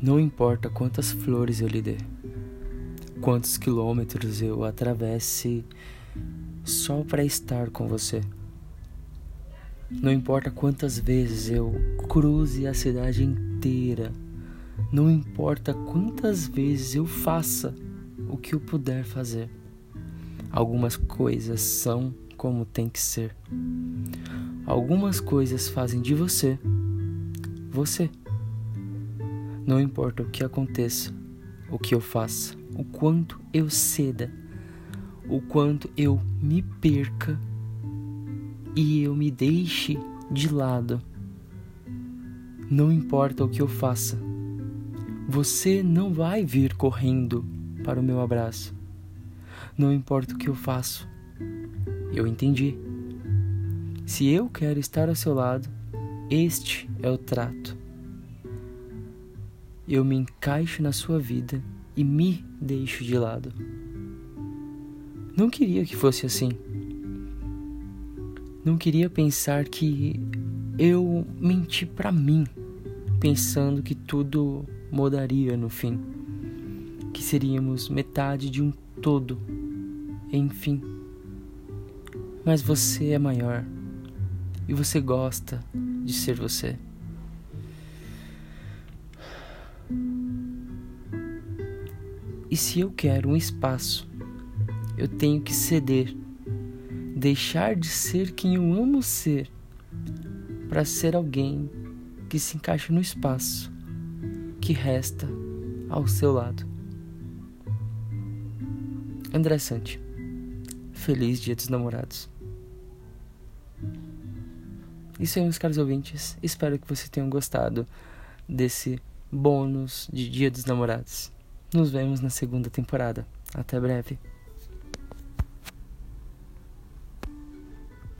Não importa quantas flores eu lhe dê, quantos quilômetros eu atravesse só para estar com você. Não importa quantas vezes eu cruze a cidade inteira, não importa quantas vezes eu faça o que eu puder fazer. Algumas coisas são como tem que ser. Algumas coisas fazem de você você. Não importa o que aconteça, o que eu faça, o quanto eu ceda, o quanto eu me perca e eu me deixe de lado. Não importa o que eu faça, você não vai vir correndo para o meu abraço. Não importa o que eu faço, eu entendi. Se eu quero estar ao seu lado, este é o trato. Eu me encaixo na sua vida e me deixo de lado. Não queria que fosse assim. Não queria pensar que eu menti para mim, pensando que tudo mudaria no fim, que seríamos metade de um todo, enfim. Mas você é maior e você gosta de ser você. E se eu quero um espaço, eu tenho que ceder, deixar de ser quem eu amo ser, para ser alguém que se encaixa no espaço que resta ao seu lado. André Sante, feliz Dia dos Namorados. Isso aí, meus caros ouvintes. Espero que vocês tenham gostado desse bônus de Dia dos Namorados. Nos vemos na segunda temporada. Até breve.